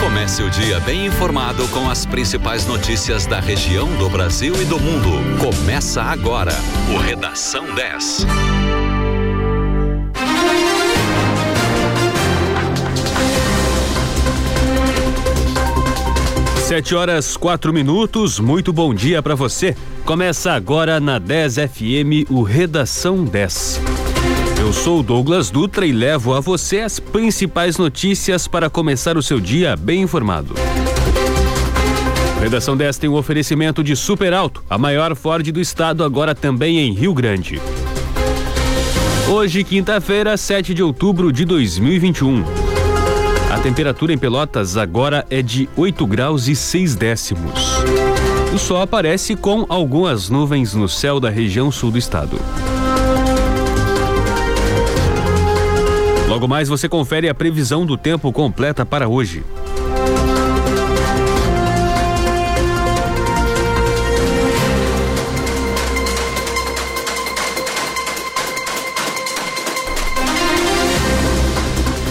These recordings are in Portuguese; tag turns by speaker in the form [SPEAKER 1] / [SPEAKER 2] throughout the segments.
[SPEAKER 1] Comece o dia bem informado com as principais notícias da região, do Brasil e do mundo. Começa agora o Redação 10.
[SPEAKER 2] Sete horas quatro minutos, muito bom dia para você. Começa agora na 10 FM o Redação 10. Eu sou Douglas Dutra e levo a você as principais notícias para começar o seu dia bem informado. Redação 10 tem um oferecimento de Super Alto, a maior Ford do estado, agora também em Rio Grande. Hoje, quinta-feira, 7 de outubro de 2021. A temperatura em Pelotas agora é de 8 graus e 6 décimos. O sol aparece com algumas nuvens no céu da região sul do estado. Logo mais você confere a previsão do tempo completa para hoje.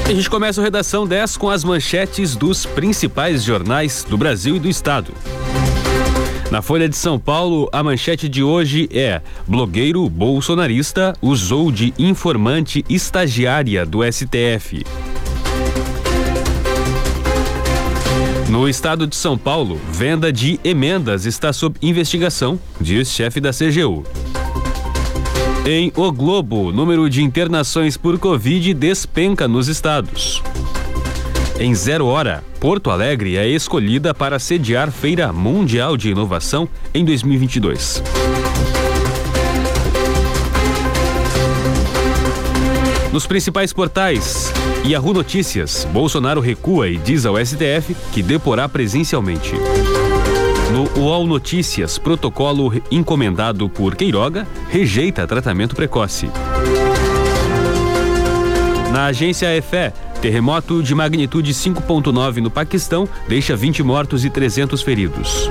[SPEAKER 2] A gente começa a redação 10 com as manchetes dos principais jornais do Brasil e do Estado. Na Folha de São Paulo, a manchete de hoje é: blogueiro bolsonarista usou de informante estagiária do STF. No estado de São Paulo, venda de emendas está sob investigação, diz chefe da CGU. Em O Globo, número de internações por Covid despenca nos estados. Em zero hora, Porto Alegre é escolhida para sediar Feira Mundial de Inovação em 2022. Nos principais portais, Yahoo Notícias, Bolsonaro recua e diz ao STF que deporá presencialmente. No UOL Notícias, protocolo encomendado por Queiroga rejeita tratamento precoce. Na agência EFE, terremoto de magnitude 5.9 no Paquistão deixa 20 mortos e 300 feridos.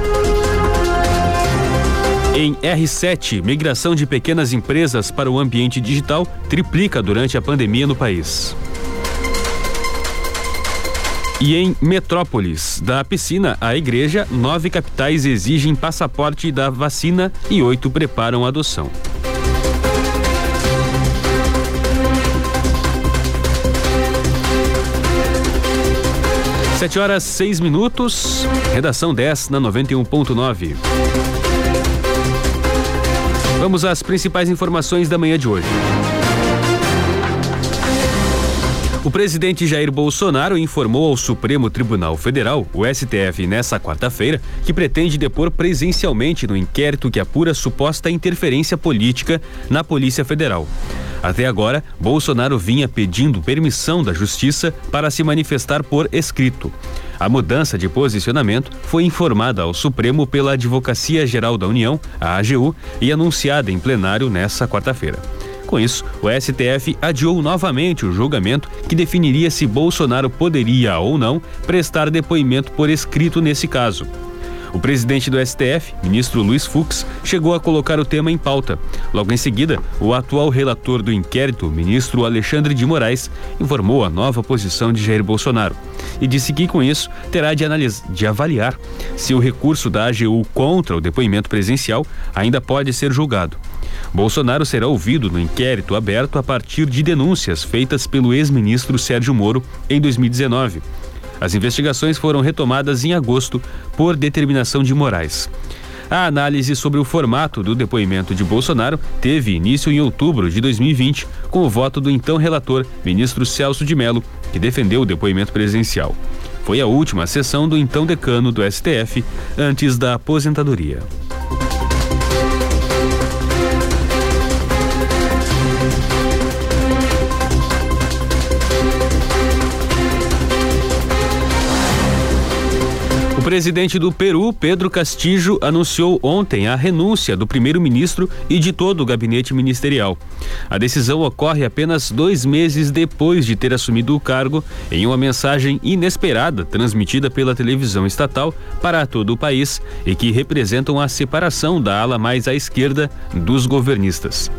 [SPEAKER 2] Em R7, migração de pequenas empresas para o ambiente digital triplica durante a pandemia no país. E em Metrópolis, da piscina à igreja, nove capitais exigem passaporte da vacina e oito preparam adoção. Sete horas seis minutos, redação 10 na 91.9. Vamos às principais informações da manhã de hoje. O presidente Jair Bolsonaro informou ao Supremo Tribunal Federal, o STF, nesta quarta-feira, que pretende depor presencialmente no inquérito que apura suposta interferência política na Polícia Federal. Até agora, Bolsonaro vinha pedindo permissão da Justiça para se manifestar por escrito. A mudança de posicionamento foi informada ao Supremo pela Advocacia Geral da União, a AGU, e anunciada em plenário nesta quarta-feira. Com isso, o STF adiou novamente o julgamento que definiria se Bolsonaro poderia ou não prestar depoimento por escrito nesse caso. O presidente do STF, ministro Luiz Fux, chegou a colocar o tema em pauta. Logo em seguida, o atual relator do inquérito, ministro Alexandre de Moraes, informou a nova posição de Jair Bolsonaro e disse que, com isso, terá de, de avaliar se o recurso da AGU contra o depoimento presencial ainda pode ser julgado. Bolsonaro será ouvido no inquérito aberto a partir de denúncias feitas pelo ex-ministro Sérgio Moro em 2019. As investigações foram retomadas em agosto por determinação de Moraes. A análise sobre o formato do depoimento de Bolsonaro teve início em outubro de 2020, com o voto do então relator, ministro Celso de Mello, que defendeu o depoimento presencial. Foi a última sessão do então decano do STF antes da aposentadoria. Presidente do Peru, Pedro Castillo, anunciou ontem a renúncia do primeiro-ministro e de todo o gabinete ministerial. A decisão ocorre apenas dois meses depois de ter assumido o cargo, em uma mensagem inesperada transmitida pela televisão estatal para todo o país e que representam a separação da ala mais à esquerda dos governistas.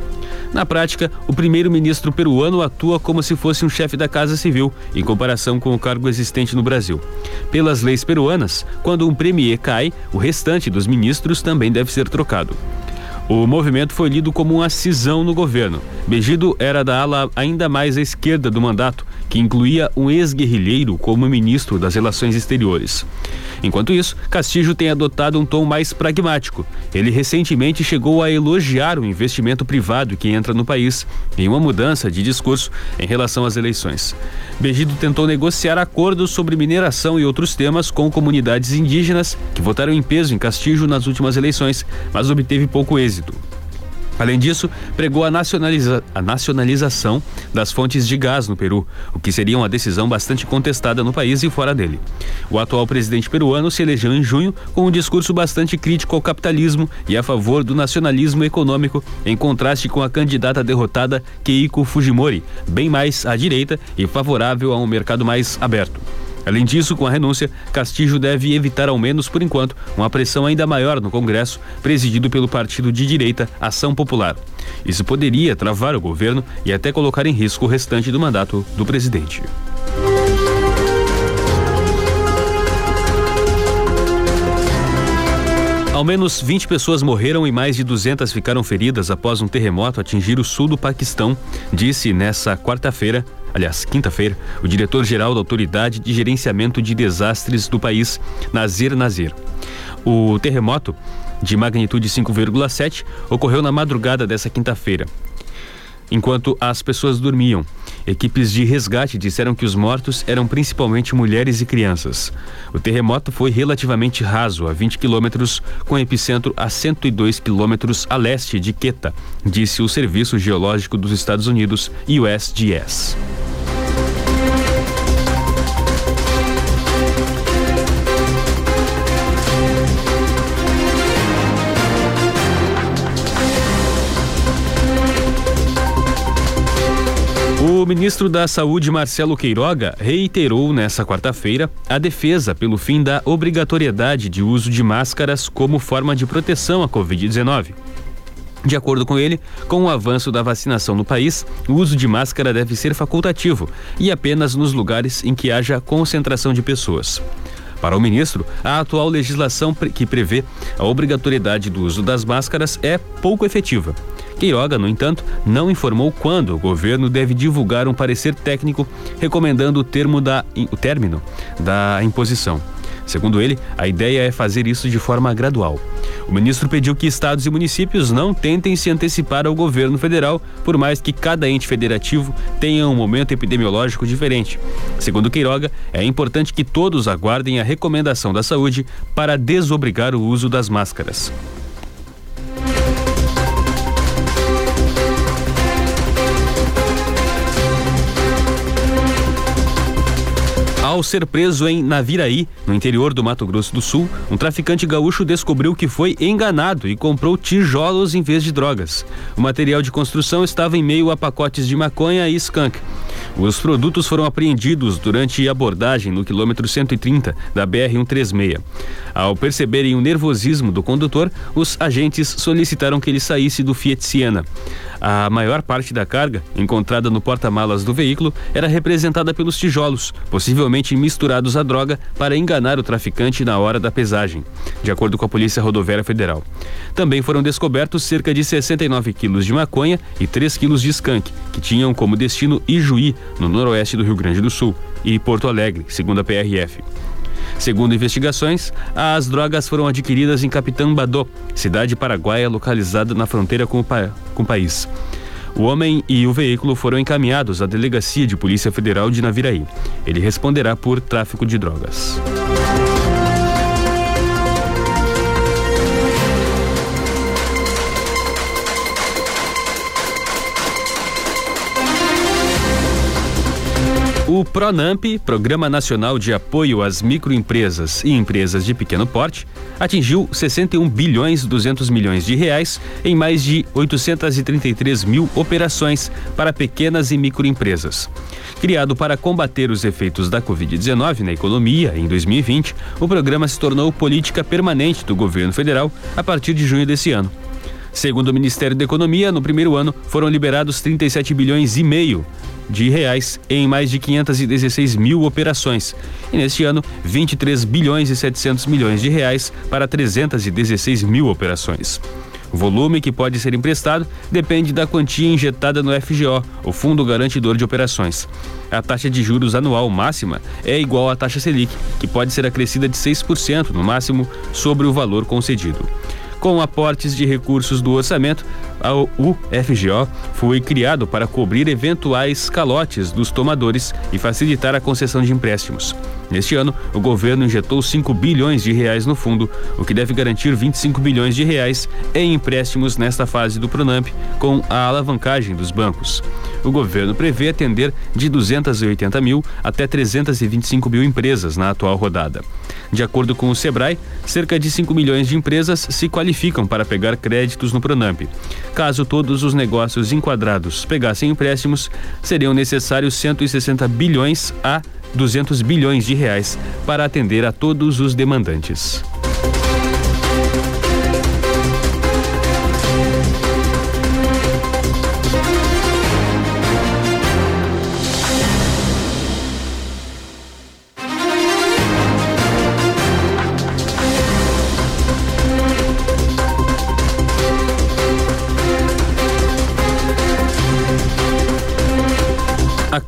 [SPEAKER 2] Na prática, o primeiro-ministro peruano atua como se fosse um chefe da Casa Civil, em comparação com o cargo existente no Brasil. Pelas leis peruanas, quando um premier cai, o restante dos ministros também deve ser trocado. O movimento foi lido como uma cisão no governo. Begido era da ala ainda mais à esquerda do mandato, que incluía um ex-guerrilheiro como ministro das Relações Exteriores. Enquanto isso, Castillo tem adotado um tom mais pragmático. Ele recentemente chegou a elogiar o investimento privado que entra no país, em uma mudança de discurso em relação às eleições. Begido tentou negociar acordos sobre mineração e outros temas com comunidades indígenas que votaram em peso em Castillo nas últimas eleições, mas obteve pouco êxito. Além disso, pregou a, nacionaliza a nacionalização das fontes de gás no Peru, o que seria uma decisão bastante contestada no país e fora dele. O atual presidente peruano se elegeu em junho com um discurso bastante crítico ao capitalismo e a favor do nacionalismo econômico, em contraste com a candidata derrotada Keiko Fujimori, bem mais à direita e favorável a um mercado mais aberto. Além disso, com a renúncia, Castillo deve evitar, ao menos por enquanto, uma pressão ainda maior no Congresso, presidido pelo partido de direita Ação Popular. Isso poderia travar o governo e até colocar em risco o restante do mandato do presidente. Ao menos 20 pessoas morreram e mais de 200 ficaram feridas após um terremoto atingir o sul do Paquistão, disse nessa quarta-feira aliás, quinta-feira, o diretor-geral da Autoridade de Gerenciamento de Desastres do país, Nazir Nazir. O terremoto, de magnitude 5,7, ocorreu na madrugada dessa quinta-feira. Enquanto as pessoas dormiam, equipes de resgate disseram que os mortos eram principalmente mulheres e crianças. O terremoto foi relativamente raso, a 20 quilômetros, com epicentro a 102 quilômetros a leste de Queta, disse o Serviço Geológico dos Estados Unidos, USGS. Ministro da Saúde, Marcelo Queiroga, reiterou nesta quarta-feira a defesa pelo fim da obrigatoriedade de uso de máscaras como forma de proteção à Covid-19. De acordo com ele, com o avanço da vacinação no país, o uso de máscara deve ser facultativo e apenas nos lugares em que haja concentração de pessoas. Para o ministro, a atual legislação que prevê a obrigatoriedade do uso das máscaras é pouco efetiva. Queiroga, no entanto, não informou quando o governo deve divulgar um parecer técnico recomendando o, termo da, o término da imposição. Segundo ele, a ideia é fazer isso de forma gradual. O ministro pediu que estados e municípios não tentem se antecipar ao governo federal, por mais que cada ente federativo tenha um momento epidemiológico diferente. Segundo Queiroga, é importante que todos aguardem a recomendação da saúde para desobrigar o uso das máscaras. Ao ser preso em Naviraí, no interior do Mato Grosso do Sul, um traficante gaúcho descobriu que foi enganado e comprou tijolos em vez de drogas. O material de construção estava em meio a pacotes de maconha e skunk. Os produtos foram apreendidos durante abordagem no quilômetro 130 da BR-136. Ao perceberem o nervosismo do condutor, os agentes solicitaram que ele saísse do Fiat Siena. A maior parte da carga, encontrada no porta-malas do veículo, era representada pelos tijolos, possivelmente misturados à droga para enganar o traficante na hora da pesagem, de acordo com a Polícia Rodoviária Federal. Também foram descobertos cerca de 69 quilos de maconha e 3 quilos de skunk, que tinham como destino Ijuí, no noroeste do Rio Grande do Sul, e Porto Alegre, segundo a PRF. Segundo investigações, as drogas foram adquiridas em Capitã Badô, cidade paraguaia localizada na fronteira com o, pa com o país. O homem e o veículo foram encaminhados à Delegacia de Polícia Federal de Naviraí. Ele responderá por tráfico de drogas. O PRONAMP, Programa Nacional de Apoio às Microempresas e Empresas de Pequeno Porte, atingiu 61 bilhões 200 milhões de reais em mais de 833 mil operações para pequenas e microempresas. Criado para combater os efeitos da Covid-19 na economia em 2020, o programa se tornou política permanente do governo federal a partir de junho desse ano. Segundo o Ministério da Economia, no primeiro ano foram liberados 37 bilhões e meio de reais em mais de 516 mil operações. E neste ano, 23 bilhões e 700 milhões de reais para 316 mil operações. O volume que pode ser emprestado depende da quantia injetada no FGO, o Fundo Garantidor de Operações. A taxa de juros anual máxima é igual à taxa Selic, que pode ser acrescida de 6% no máximo sobre o valor concedido. Com aportes de recursos do orçamento, o FGO foi criado para cobrir eventuais calotes dos tomadores e facilitar a concessão de empréstimos. Neste ano, o governo injetou 5 bilhões de reais no fundo, o que deve garantir 25 bilhões de reais em empréstimos nesta fase do Pronamp, com a alavancagem dos bancos. O governo prevê atender de 280 mil até 325 mil empresas na atual rodada. De acordo com o Sebrae, cerca de 5 milhões de empresas se qualificam para pegar créditos no Pronamp. Caso todos os negócios enquadrados pegassem empréstimos, seriam necessários 160 bilhões a 200 bilhões de reais para atender a todos os demandantes.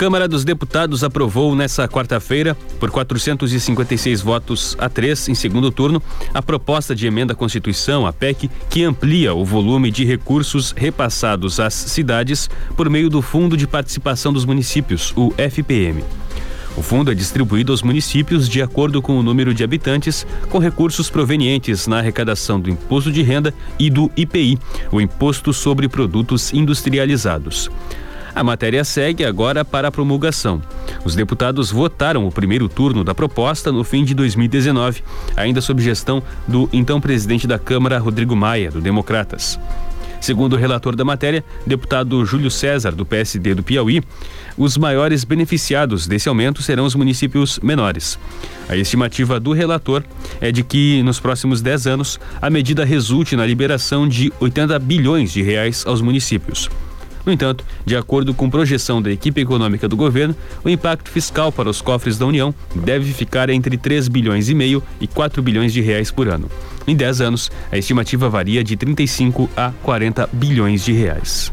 [SPEAKER 2] Câmara dos Deputados aprovou nesta quarta-feira, por 456 votos a três em segundo turno, a proposta de emenda à Constituição, a PEC, que amplia o volume de recursos repassados às cidades por meio do Fundo de Participação dos Municípios, o FPM. O fundo é distribuído aos municípios de acordo com o número de habitantes, com recursos provenientes na arrecadação do imposto de renda e do IPI, o Imposto sobre Produtos Industrializados. A matéria segue agora para a promulgação. Os deputados votaram o primeiro turno da proposta no fim de 2019, ainda sob gestão do então presidente da Câmara, Rodrigo Maia, do Democratas. Segundo o relator da matéria, deputado Júlio César, do PSD do Piauí, os maiores beneficiados desse aumento serão os municípios menores. A estimativa do relator é de que, nos próximos 10 anos, a medida resulte na liberação de 80 bilhões de reais aos municípios. No entanto, de acordo com projeção da equipe econômica do governo, o impacto fiscal para os cofres da União deve ficar entre 3 bilhões e meio e 4 bilhões de reais por ano. Em 10 anos, a estimativa varia de 35 a 40 bilhões de reais.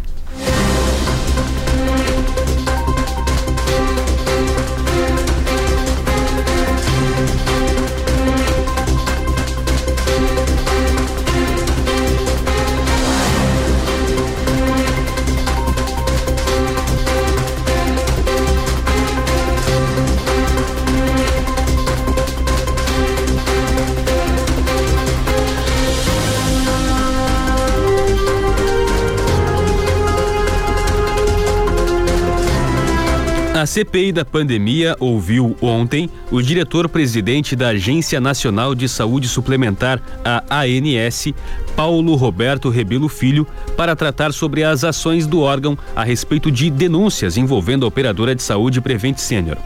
[SPEAKER 2] A CPI da pandemia ouviu ontem o diretor-presidente da Agência Nacional de Saúde Suplementar, a ANS, Paulo Roberto Rebelo Filho, para tratar sobre as ações do órgão a respeito de denúncias envolvendo a operadora de saúde Prevent Senior.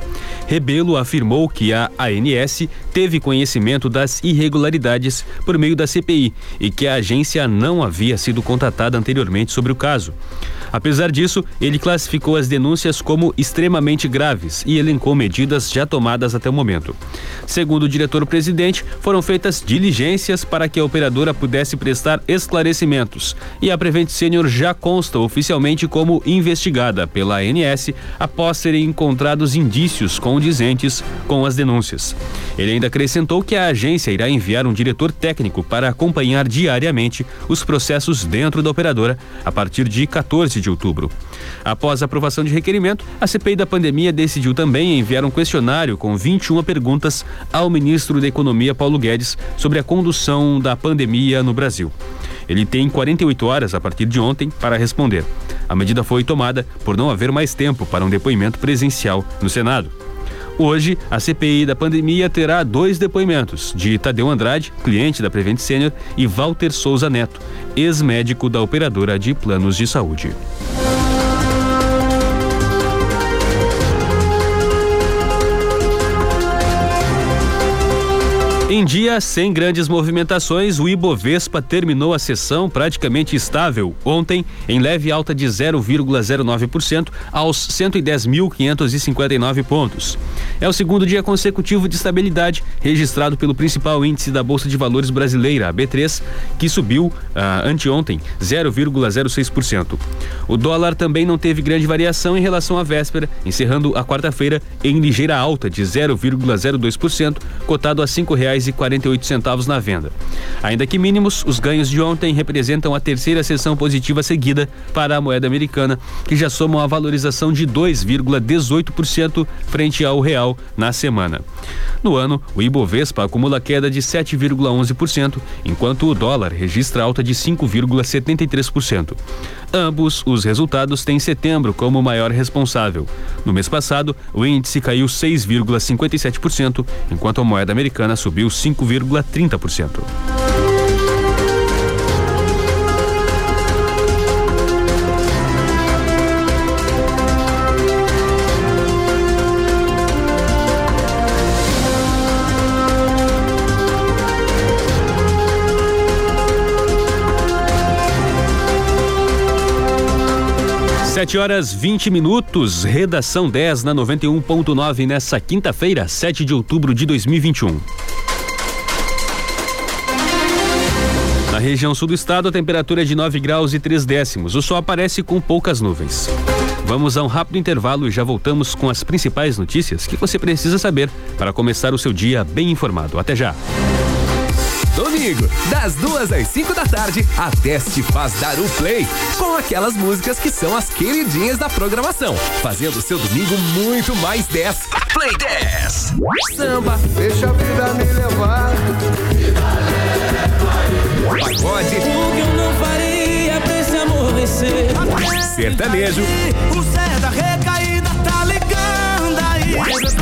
[SPEAKER 2] Rebelo afirmou que a ANS teve conhecimento das irregularidades por meio da CPI e que a agência não havia sido contatada anteriormente sobre o caso. Apesar disso, ele classificou as denúncias como extremamente graves e elencou medidas já tomadas até o momento. Segundo o diretor-presidente, foram feitas diligências para que a operadora pudesse prestar esclarecimentos e a Prevent Senior já consta oficialmente como investigada pela ANS após serem encontrados indícios condizentes com as denúncias. Ele ainda acrescentou que a agência irá enviar um diretor técnico para acompanhar diariamente os processos dentro da operadora a partir de 14 de outubro. Após a aprovação de requerimento, a CPI da pandemia decidiu também enviar um questionário com 21 perguntas ao ministro da Economia, Paulo Guedes, sobre a condução da pandemia no Brasil. Ele tem 48 horas a partir de ontem para responder. A medida foi tomada por não haver mais tempo para um depoimento presencial no Senado. Hoje, a CPI da pandemia terá dois depoimentos, de Tadeu Andrade, cliente da Prevent Senior, e Walter Souza Neto, ex-médico da operadora de planos de saúde. Em dia sem grandes movimentações, o Ibovespa terminou a sessão praticamente estável ontem, em leve alta de 0,09% aos 110.559 pontos. É o segundo dia consecutivo de estabilidade registrado pelo principal índice da Bolsa de Valores brasileira, a B3, que subiu ah, anteontem 0,06%. O dólar também não teve grande variação em relação à véspera, encerrando a quarta-feira em ligeira alta de 0,02%, cotado a cinco reais reais e centavos na venda. Ainda que mínimos, os ganhos de ontem representam a terceira sessão positiva seguida para a moeda americana, que já soma uma valorização de 2,18% frente ao real na semana. No ano, o Ibovespa acumula queda de 7,11%, enquanto o dólar registra alta de 5,73%. Ambos os resultados têm setembro como maior responsável. No mês passado, o índice caiu 6,57%, enquanto a moeda americana subiu 5,30%. Sete horas 20 minutos, redação 10 na 91.9 nessa quinta-feira, 7 de outubro de 2021. Na região sul do estado, a temperatura é de 9 graus e 3 décimos. O sol aparece com poucas nuvens. Vamos a um rápido intervalo e já voltamos com as principais notícias que você precisa saber para começar o seu dia bem informado. Até já.
[SPEAKER 3] Domingo, das duas às cinco da tarde, a Teste faz dar o play com aquelas músicas que são as queridinhas da programação, fazendo o seu domingo muito mais 10. Play 10. Samba.
[SPEAKER 4] Deixa a vida me levar.
[SPEAKER 3] Pagode.
[SPEAKER 5] O que eu não faria pra esse amor vencer?
[SPEAKER 3] Sertanejo.
[SPEAKER 5] O Zé da recaída tá ligando aí.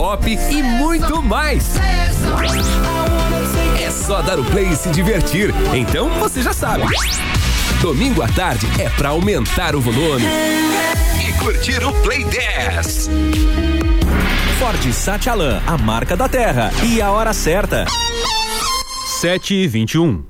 [SPEAKER 3] Pop e muito mais. É só dar o play e se divertir. Então você já sabe. Domingo à tarde é pra aumentar o volume e curtir o Play 10.
[SPEAKER 6] Ford Satialan, a marca da terra. E a hora certa.
[SPEAKER 2] 7 e 21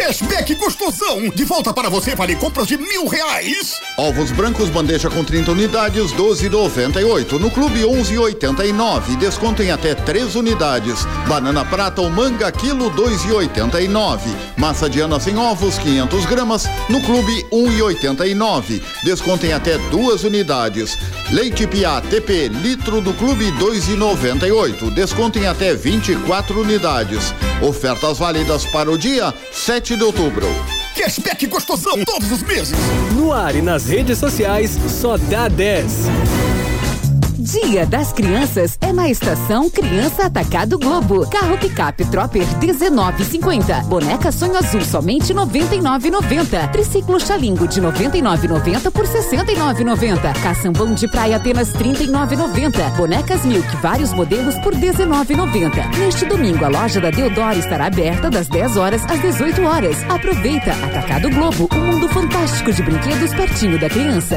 [SPEAKER 7] Cashback gostosão! De volta para você, vale compras de mil reais!
[SPEAKER 8] Ovos brancos, bandeja com 30 unidades, 12,98. No clube, 11,89. Desconto em até 3 unidades. Banana prata ou manga, quilo, 2,89. Massa de ana sem ovos, 500 gramas. No clube, 1,89. Desconto em até duas unidades. Leite Pia TP, litro do clube, 2,98. Desconto em até 24 unidades. Ofertas válidas para o dia 7 de outubro.
[SPEAKER 7] Cashback gostosão todos os meses!
[SPEAKER 6] No ar e nas redes sociais, só dá 10.
[SPEAKER 9] Dia das Crianças é na estação Criança Atacado Globo. Carro picape Tropper 19,50. Boneca Sonho Azul somente 99,90. Triciclo Xalingo de 99,90 por 69,90. Caçambão de praia apenas 39,90. Bonecas Milk vários modelos por 19,90. Neste domingo a loja da Deodoro estará aberta das 10 horas às 18 horas. Aproveita Atacado Globo, um mundo fantástico de brinquedos pertinho da criança.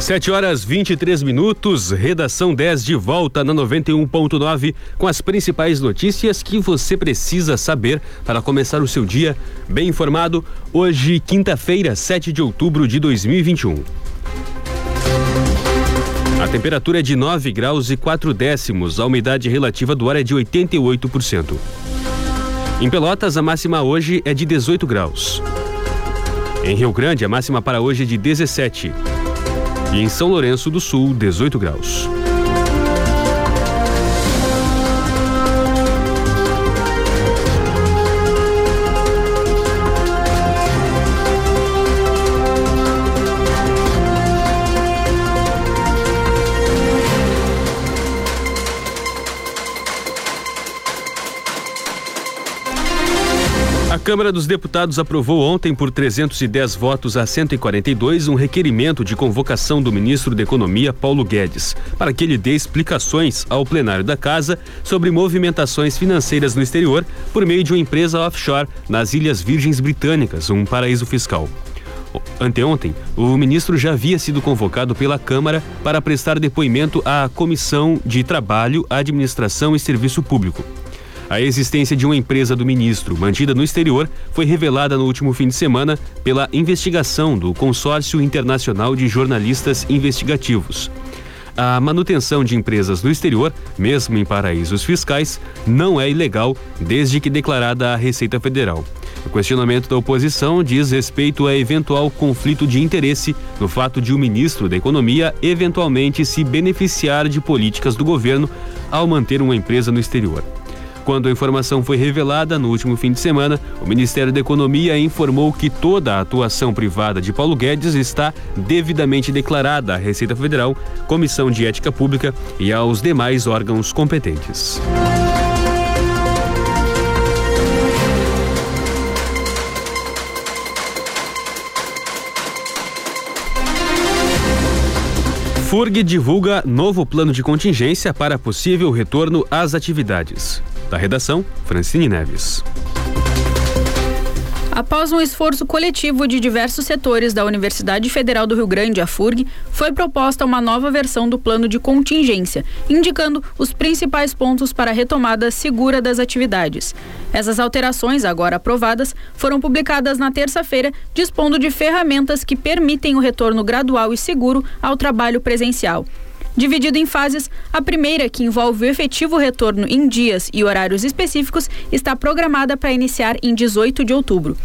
[SPEAKER 2] Sete horas 23 minutos, redação 10 de volta na 91.9 com as principais notícias que você precisa saber para começar o seu dia bem informado. Hoje, quinta-feira, 7 de outubro de 2021. A temperatura é de 9 graus e 4 décimos, a umidade relativa do ar é de 88%. Em Pelotas, a máxima hoje é de 18 graus. Em Rio Grande, a máxima para hoje é de 17 e em São Lourenço do Sul, 18 graus. Câmara dos Deputados aprovou ontem, por 310 votos a 142, um requerimento de convocação do ministro da Economia, Paulo Guedes, para que ele dê explicações ao plenário da Casa sobre movimentações financeiras no exterior por meio de uma empresa offshore nas Ilhas Virgens Britânicas, um paraíso fiscal. Anteontem, o ministro já havia sido convocado pela Câmara para prestar depoimento à Comissão de Trabalho, Administração e Serviço Público. A existência de uma empresa do ministro mantida no exterior foi revelada no último fim de semana pela investigação do Consórcio Internacional de Jornalistas Investigativos. A manutenção de empresas no exterior, mesmo em paraísos fiscais, não é ilegal desde que declarada à Receita Federal. O questionamento da oposição diz respeito a eventual conflito de interesse no fato de o ministro da Economia eventualmente se beneficiar de políticas do governo ao manter uma empresa no exterior. Quando a informação foi revelada no último fim de semana, o Ministério da Economia informou que toda a atuação privada de Paulo Guedes está devidamente declarada à Receita Federal, Comissão de Ética Pública e aos demais órgãos competentes. FURG divulga novo plano de contingência para possível retorno às atividades. Da redação, Francine Neves.
[SPEAKER 10] Após um esforço coletivo de diversos setores da Universidade Federal do Rio Grande, a FURG, foi proposta uma nova versão do plano de contingência, indicando os principais pontos para a retomada segura das atividades. Essas alterações, agora aprovadas, foram publicadas na terça-feira, dispondo de ferramentas que permitem o retorno gradual e seguro ao trabalho presencial. Dividido em fases, a primeira, que envolve o efetivo retorno em dias e horários específicos, está programada para iniciar em 18 de outubro.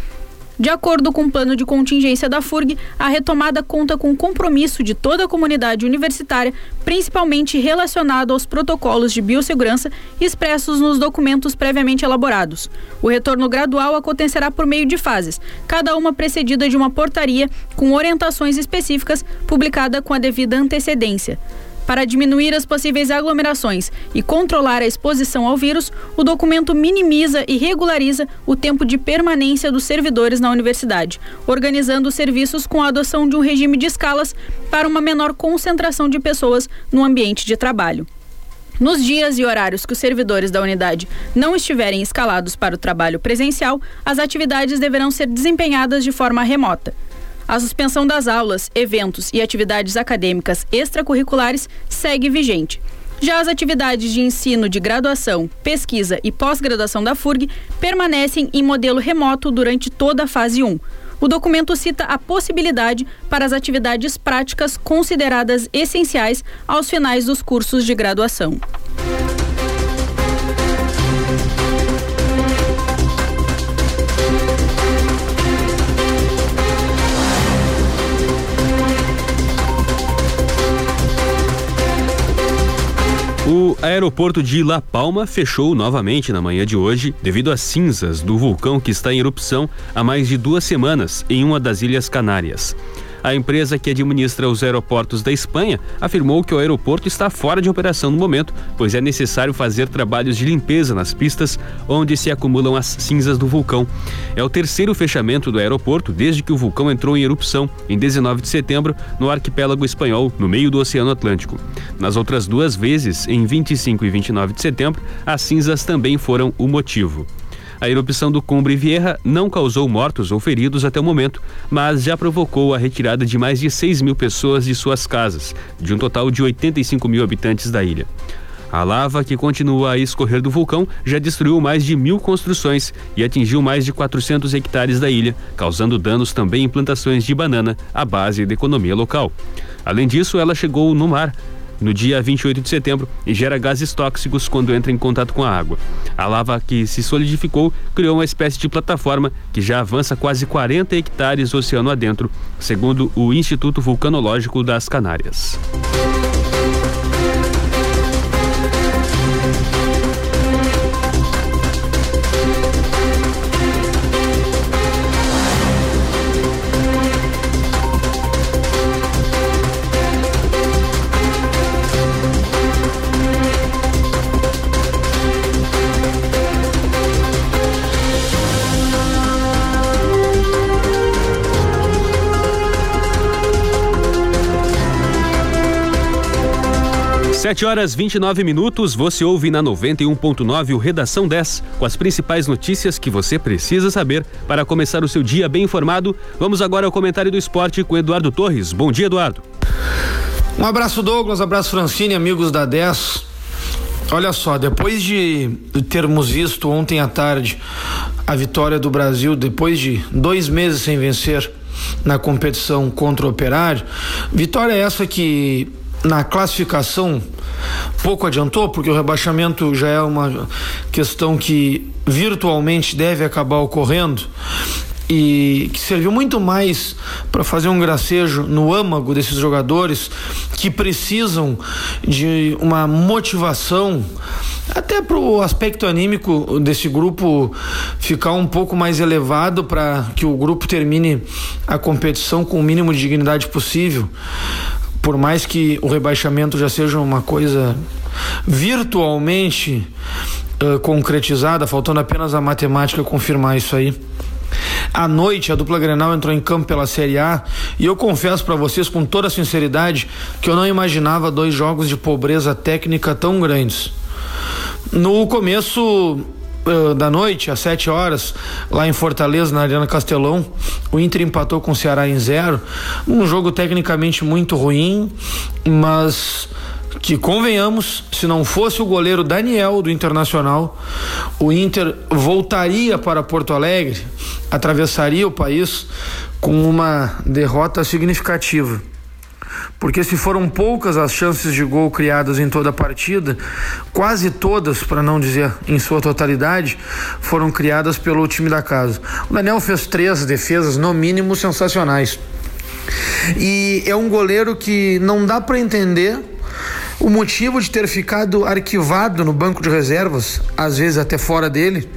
[SPEAKER 10] De acordo com o plano de contingência da FURG, a retomada conta com o compromisso de toda a comunidade universitária, principalmente relacionado aos protocolos de biossegurança expressos nos documentos previamente elaborados. O retorno gradual acontecerá por meio de fases, cada uma precedida de uma portaria com orientações específicas publicada com a devida antecedência. Para diminuir as possíveis aglomerações e controlar a exposição ao vírus, o documento minimiza e regulariza o tempo de permanência dos servidores na universidade, organizando os serviços com a adoção de um regime de escalas para uma menor concentração de pessoas no ambiente de trabalho. Nos dias e horários que os servidores da unidade não estiverem escalados para o trabalho presencial, as atividades deverão ser desempenhadas de forma remota. A suspensão das aulas, eventos e atividades acadêmicas extracurriculares segue vigente. Já as atividades de ensino de graduação, pesquisa e pós-graduação da FURG permanecem em modelo remoto durante toda a fase 1. O documento cita a possibilidade para as atividades práticas consideradas essenciais aos finais dos cursos de graduação.
[SPEAKER 2] O aeroporto de La Palma fechou novamente na manhã de hoje devido às cinzas do vulcão que está em erupção há mais de duas semanas em uma das Ilhas Canárias. A empresa que administra os aeroportos da Espanha afirmou que o aeroporto está fora de operação no momento, pois é necessário fazer trabalhos de limpeza nas pistas onde se acumulam as cinzas do vulcão. É o terceiro fechamento do aeroporto desde que o vulcão entrou em erupção em 19 de setembro no arquipélago espanhol, no meio do Oceano Atlântico. Nas outras duas vezes, em 25 e 29 de setembro, as cinzas também foram o motivo. A erupção do Cumbre Vieja não causou mortos ou feridos até o momento, mas já provocou a retirada de mais de 6 mil pessoas de suas casas, de um total de 85 mil habitantes da ilha. A lava que continua a escorrer do vulcão já destruiu mais de mil construções e atingiu mais de 400 hectares da ilha, causando danos também em plantações de banana, a base da economia local. Além disso, ela chegou no mar, no dia 28 de setembro e gera gases tóxicos quando entra em contato com a água. A lava que se solidificou criou uma espécie de plataforma que já avança quase 40 hectares oceano adentro, segundo o Instituto Vulcanológico das Canárias. 7 horas 29 minutos, você ouve na 91.9 o Redação 10, com as principais notícias que você precisa saber para começar o seu dia bem informado. Vamos agora ao comentário do esporte com Eduardo Torres. Bom dia, Eduardo.
[SPEAKER 11] Um abraço, Douglas, abraço, Francine, amigos da 10. Olha só, depois de termos visto ontem à tarde a vitória do Brasil, depois de dois meses sem vencer na competição contra o Operário, vitória essa que na classificação pouco adiantou, porque o rebaixamento já é uma questão que virtualmente deve acabar ocorrendo e que serviu muito mais para fazer um gracejo no âmago desses jogadores que precisam de uma motivação até para o aspecto anímico desse grupo ficar um pouco mais elevado para que o grupo termine a competição com o mínimo de dignidade possível por mais que o rebaixamento já seja uma coisa virtualmente uh, concretizada, faltando apenas a matemática confirmar isso aí. À noite, a dupla Grenal entrou em campo pela Série A e eu confesso para vocês com toda sinceridade que eu não imaginava dois jogos de pobreza técnica tão grandes. No começo, uh, da noite, às 7 horas, lá em Fortaleza, na Arena Castelão. O Inter empatou com o Ceará em zero. Um jogo tecnicamente muito ruim, mas que convenhamos, se não fosse o goleiro Daniel do Internacional, o Inter voltaria para Porto Alegre, atravessaria o país com uma derrota significativa porque se foram poucas as chances de gol criadas em toda a partida, quase todas, para não dizer em sua totalidade, foram criadas pelo time da casa. O Daniel fez três defesas, no mínimo, sensacionais. E é um goleiro que não dá para entender o motivo de ter ficado arquivado no banco de reservas, às vezes até fora dele,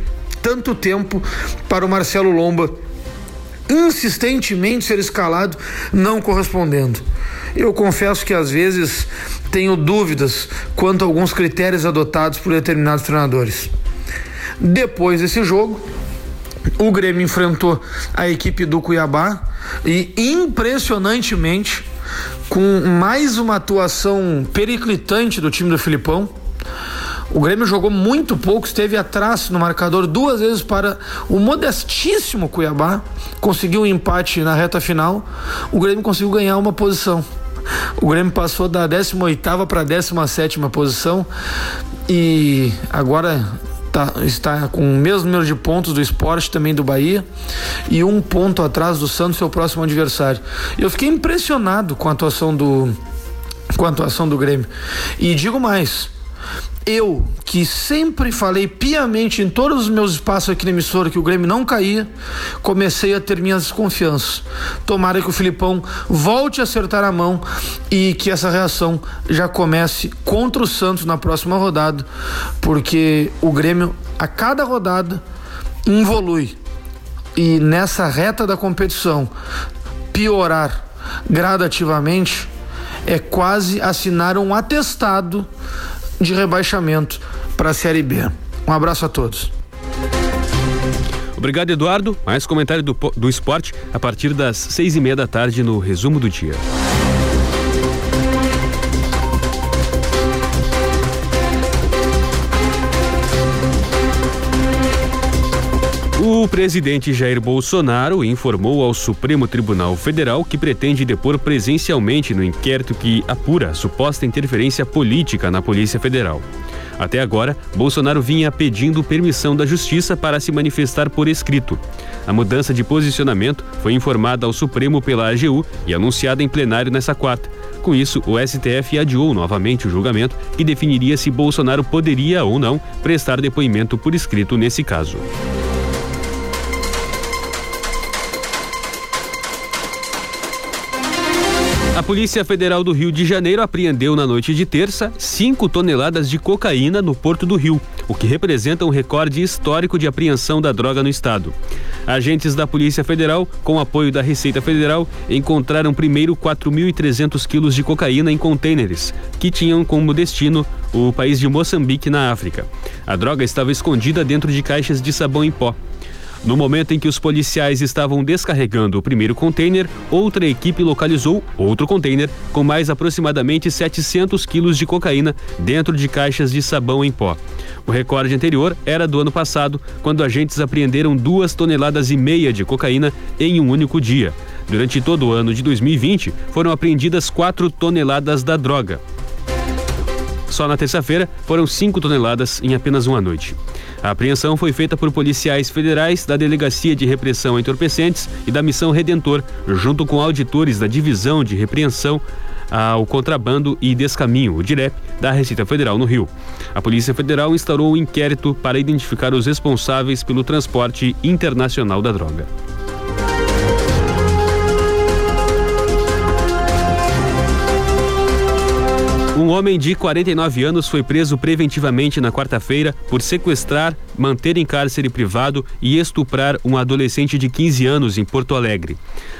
[SPEAKER 11] tanto tempo para o Marcelo Lomba insistentemente ser escalado, não correspondendo. Eu confesso que às vezes tenho dúvidas quanto a alguns critérios adotados por determinados treinadores. Depois desse jogo, o Grêmio enfrentou a equipe do Cuiabá e impressionantemente com mais uma atuação periclitante do time do Filipão, o Grêmio jogou muito pouco, esteve atrás no marcador duas vezes para o modestíssimo Cuiabá, conseguiu um empate na reta final. O Grêmio conseguiu ganhar uma posição. O Grêmio passou da 18 para a 17 posição e agora tá, está com o mesmo número de pontos do esporte, também do Bahia, e um ponto atrás do Santos, seu próximo adversário. Eu fiquei impressionado com a atuação do, com a atuação do Grêmio. E digo mais eu, que sempre falei piamente em todos os meus espaços aqui na emissora que o Grêmio não caía, comecei a ter minhas desconfianças. Tomara que o Filipão volte a acertar a mão e que essa reação já comece contra o Santos na próxima rodada, porque o Grêmio, a cada rodada, evolui. E nessa reta da competição, piorar gradativamente, é quase assinar um atestado de rebaixamento para a Série B. Um abraço a todos.
[SPEAKER 2] Obrigado, Eduardo. Mais comentário do, do esporte a partir das seis e meia da tarde no resumo do dia. O presidente Jair Bolsonaro informou ao Supremo Tribunal Federal que pretende depor presencialmente no inquérito que apura suposta interferência política na Polícia Federal. Até agora, Bolsonaro vinha pedindo permissão da Justiça para se manifestar por escrito. A mudança de posicionamento foi informada ao Supremo pela AGU e anunciada em plenário nessa quarta. Com isso, o STF adiou novamente o julgamento que definiria se Bolsonaro poderia ou não prestar depoimento por escrito nesse caso. A Polícia Federal do Rio de Janeiro apreendeu na noite de terça 5 toneladas de cocaína no Porto do Rio, o que representa um recorde histórico de apreensão da droga no estado. Agentes da Polícia Federal, com apoio da Receita Federal, encontraram primeiro 4.300 quilos de cocaína em contêineres, que tinham como destino o país de Moçambique, na África. A droga estava escondida dentro de caixas de sabão em pó. No momento em que os policiais estavam descarregando o primeiro container, outra equipe localizou outro container com mais aproximadamente 700 quilos de cocaína dentro de caixas de sabão em pó. O recorde anterior era do ano passado, quando agentes apreenderam duas toneladas e meia de cocaína em um único dia. Durante todo o ano de 2020, foram apreendidas 4 toneladas da droga. Só na terça-feira foram 5 toneladas em apenas uma noite. A apreensão foi feita por policiais federais da Delegacia de Repressão a Entorpecentes e da Missão Redentor, junto com auditores da Divisão de Repreensão ao Contrabando e Descaminho, o DIREP, da Receita Federal no Rio. A Polícia Federal instaurou um inquérito para identificar os responsáveis pelo transporte internacional da droga. Um homem de 49 anos foi preso preventivamente na quarta-feira por sequestrar, manter em cárcere privado e estuprar um adolescente de 15 anos em Porto Alegre.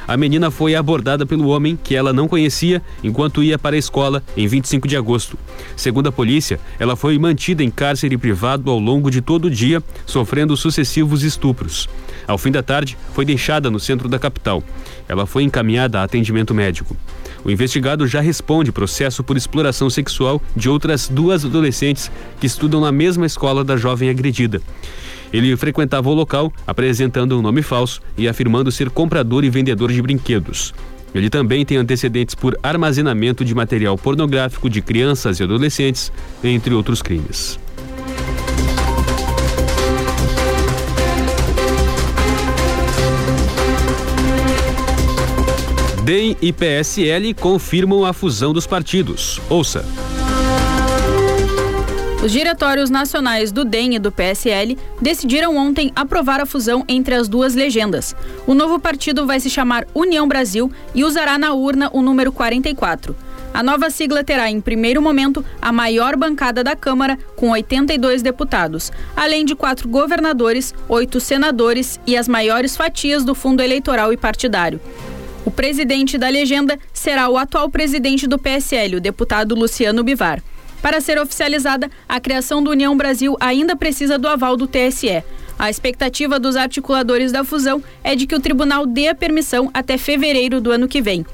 [SPEAKER 2] A menina foi abordada pelo homem que ela não conhecia enquanto ia para a escola em 25 de agosto. Segundo a polícia, ela foi mantida em cárcere privado ao longo de todo o dia, sofrendo sucessivos estupros. Ao fim da tarde, foi deixada no centro da capital. Ela foi encaminhada a atendimento médico. O investigado já responde processo por exploração sexual de outras duas adolescentes que estudam na mesma escola da jovem agredida. Ele frequentava o local apresentando um nome falso e afirmando ser comprador e vendedor de brinquedos. Ele também tem antecedentes por armazenamento de material pornográfico de crianças e adolescentes, entre outros crimes. DEM e PSL confirmam a fusão dos partidos. Ouça.
[SPEAKER 10] Os diretórios nacionais do DEM e do PSL decidiram ontem aprovar a fusão entre as duas legendas. O novo partido vai se chamar União Brasil e usará na urna o número 44. A nova sigla terá, em primeiro momento, a maior bancada da Câmara, com 82 deputados, além de quatro governadores, oito senadores e as maiores fatias do fundo eleitoral e partidário. O presidente da legenda será o atual presidente do PSL, o deputado Luciano Bivar. Para ser oficializada, a criação do União Brasil ainda precisa do aval do TSE. A expectativa dos articuladores da fusão é de que o tribunal dê a permissão até fevereiro do ano que vem.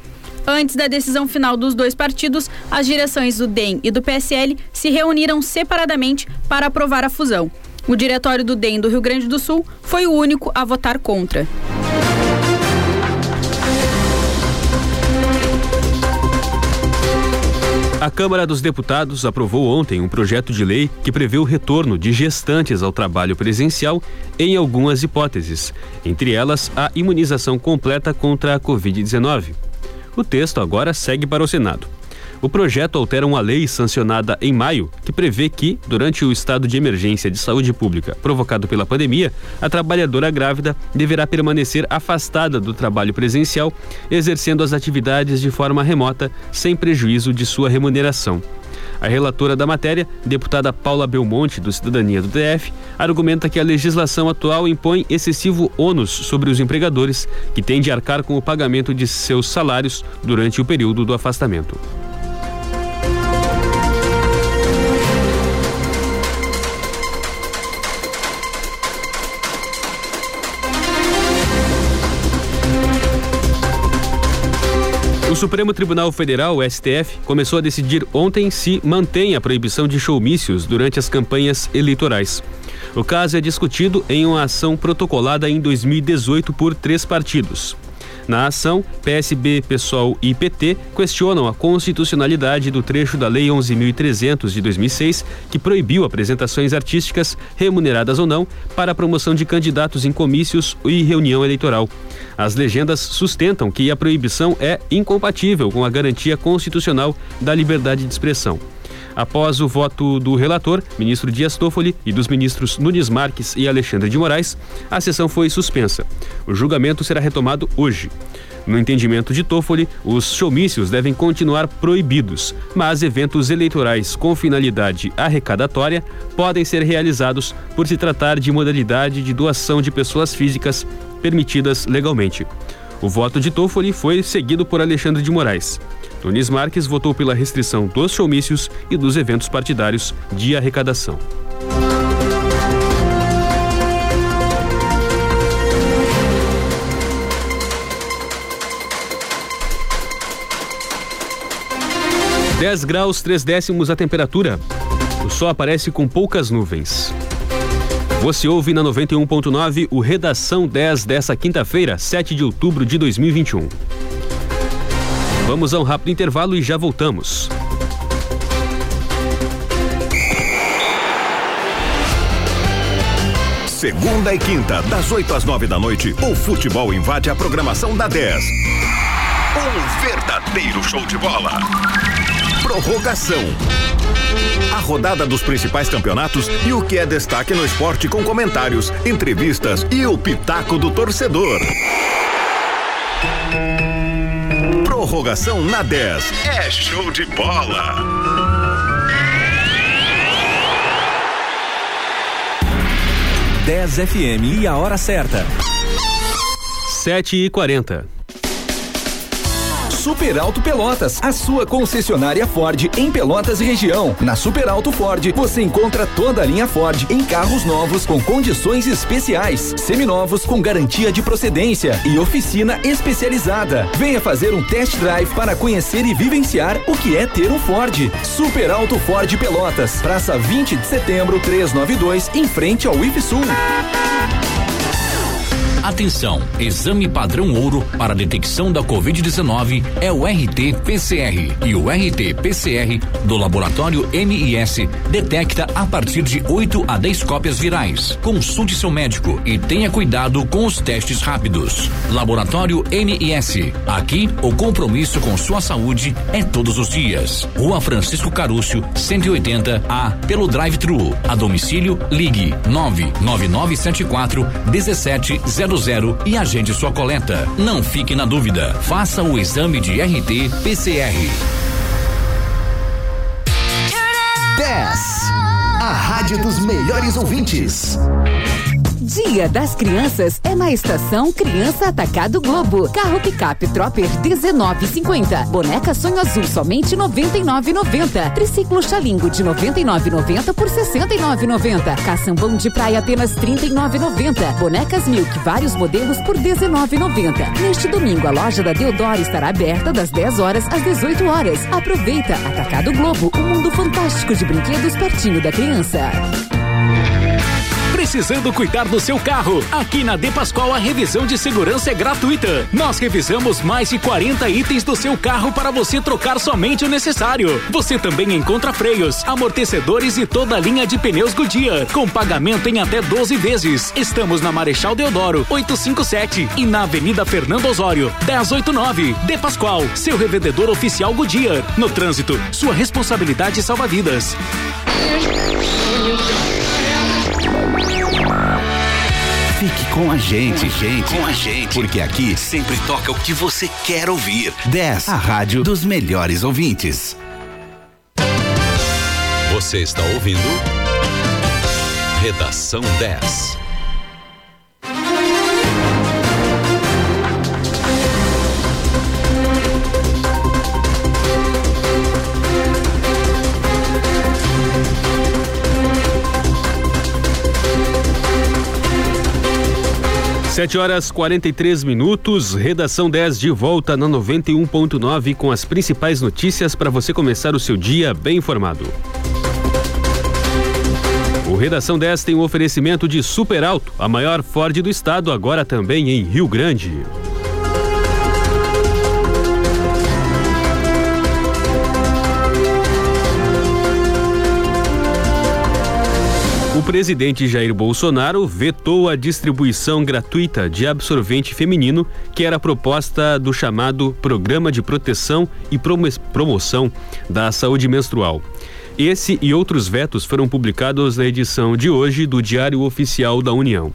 [SPEAKER 10] Antes da decisão final dos dois partidos, as direções do DEM e do PSL se reuniram separadamente para aprovar a fusão. O diretório do DEM do Rio Grande do Sul foi o único a votar contra.
[SPEAKER 2] A Câmara dos Deputados aprovou ontem um projeto de lei que prevê o retorno de gestantes ao trabalho presencial em algumas hipóteses, entre elas a imunização completa contra a Covid-19. O texto agora segue para o Senado. O projeto altera uma lei sancionada em maio que prevê que, durante o estado de emergência de saúde pública provocado pela pandemia, a trabalhadora grávida deverá permanecer afastada do trabalho presencial, exercendo as atividades de forma remota, sem prejuízo de sua remuneração. A relatora da matéria, deputada Paula Belmonte, do Cidadania do DF, argumenta que a legislação atual impõe excessivo ônus sobre os empregadores, que têm de arcar com o pagamento de seus salários durante o período do afastamento. O Supremo Tribunal Federal, STF, começou a decidir ontem se mantém a proibição de showmícios durante as campanhas eleitorais. O caso é discutido em uma ação protocolada em 2018 por três partidos. Na ação, PSB, PSOL e PT questionam a constitucionalidade do trecho da Lei 11.300 de 2006, que proibiu apresentações artísticas, remuneradas ou não, para a promoção de candidatos em comícios e reunião eleitoral. As legendas sustentam que a proibição é incompatível com a garantia constitucional da liberdade de expressão. Após o voto do relator, ministro Dias Toffoli, e dos ministros Nunes Marques e Alexandre de Moraes, a sessão foi suspensa. O julgamento será retomado hoje. No entendimento de Toffoli, os showmícios devem continuar proibidos, mas eventos eleitorais com finalidade arrecadatória podem ser realizados por se tratar de modalidade de doação de pessoas físicas permitidas legalmente. O voto de Toffoli foi seguido por Alexandre de Moraes. Nunes Marques votou pela restrição dos showmícios e dos eventos partidários de arrecadação. Dez graus, três décimos a temperatura. O sol aparece com poucas nuvens. Você ouve na 91.9 o Redação 10 dessa quinta-feira, 7 de outubro de 2021. Vamos a um rápido intervalo e já voltamos.
[SPEAKER 12] Segunda e quinta, das 8 às 9 da noite, o futebol invade a programação da 10. Um verdadeiro show de bola. Prorrogação. A rodada dos principais campeonatos e o que é destaque no esporte com comentários, entrevistas e o pitaco do torcedor. Prorrogação na 10. É show de bola.
[SPEAKER 6] Dez FM e a hora certa.
[SPEAKER 2] Sete e quarenta.
[SPEAKER 6] Super Alto Pelotas, a sua concessionária Ford em Pelotas e região. Na Super Alto Ford, você encontra toda a linha Ford em carros novos com condições especiais, seminovos com garantia de procedência e oficina especializada. Venha fazer um test drive para conhecer e vivenciar o que é ter um Ford. Super Alto Ford Pelotas, Praça 20 de Setembro, 392, em frente ao IFSUL.
[SPEAKER 13] Atenção, exame padrão ouro para detecção da Covid-19 é o RT-PCR e o RT-PCR do laboratório MIS detecta a partir de 8 a 10 cópias virais. Consulte seu médico e tenha cuidado com os testes rápidos. Laboratório MIS. Aqui, o compromisso com sua saúde é todos os dias. Rua Francisco Carúcio, 180 A, pelo drive-thru. A domicílio, ligue 99974 1700 e agende sua coleta. Não fique na dúvida. Faça o exame de RT PCR.
[SPEAKER 14] 10. A rádio dos melhores ouvintes.
[SPEAKER 9] Dia das Crianças é na estação Criança Atacado Globo. Carro picape Tropper 19,50. Boneca Sonho Azul somente 99,90. Triciclo Xalingo de 99,90 por 69,90. Caçambão de praia apenas 39,90. Bonecas Milk vários modelos por 19,90. Neste domingo a loja da Deodoro estará aberta das 10 horas às 18 horas. Aproveita Atacado Globo, um mundo fantástico de brinquedos pertinho da criança.
[SPEAKER 15] Precisando cuidar do seu carro? Aqui na De Pascoal a revisão de segurança é gratuita. Nós revisamos mais de 40 itens do seu carro para você trocar somente o necessário. Você também encontra freios, amortecedores e toda a linha de pneus Goodyear, com pagamento em até 12 vezes. Estamos na Marechal Deodoro, 857 e na Avenida Fernando Osório, 1089. De Pascoal, seu revendedor oficial Goodyear. No trânsito, sua responsabilidade salva vidas.
[SPEAKER 16] Fique com a gente, gente, com a gente, porque aqui sempre toca o que você quer ouvir. 10, a rádio dos melhores ouvintes.
[SPEAKER 1] Você está ouvindo Redação 10.
[SPEAKER 2] Sete horas 43 minutos, redação 10 de volta na 91.9 com as principais notícias para você começar o seu dia bem informado. O Redação 10 tem um oferecimento de Super Alto, a maior Ford do estado, agora também em Rio Grande. O presidente Jair Bolsonaro vetou a distribuição gratuita de absorvente feminino, que era proposta do chamado Programa de Proteção e Promoção da Saúde Menstrual. Esse e outros vetos foram publicados na edição de hoje do Diário Oficial da União.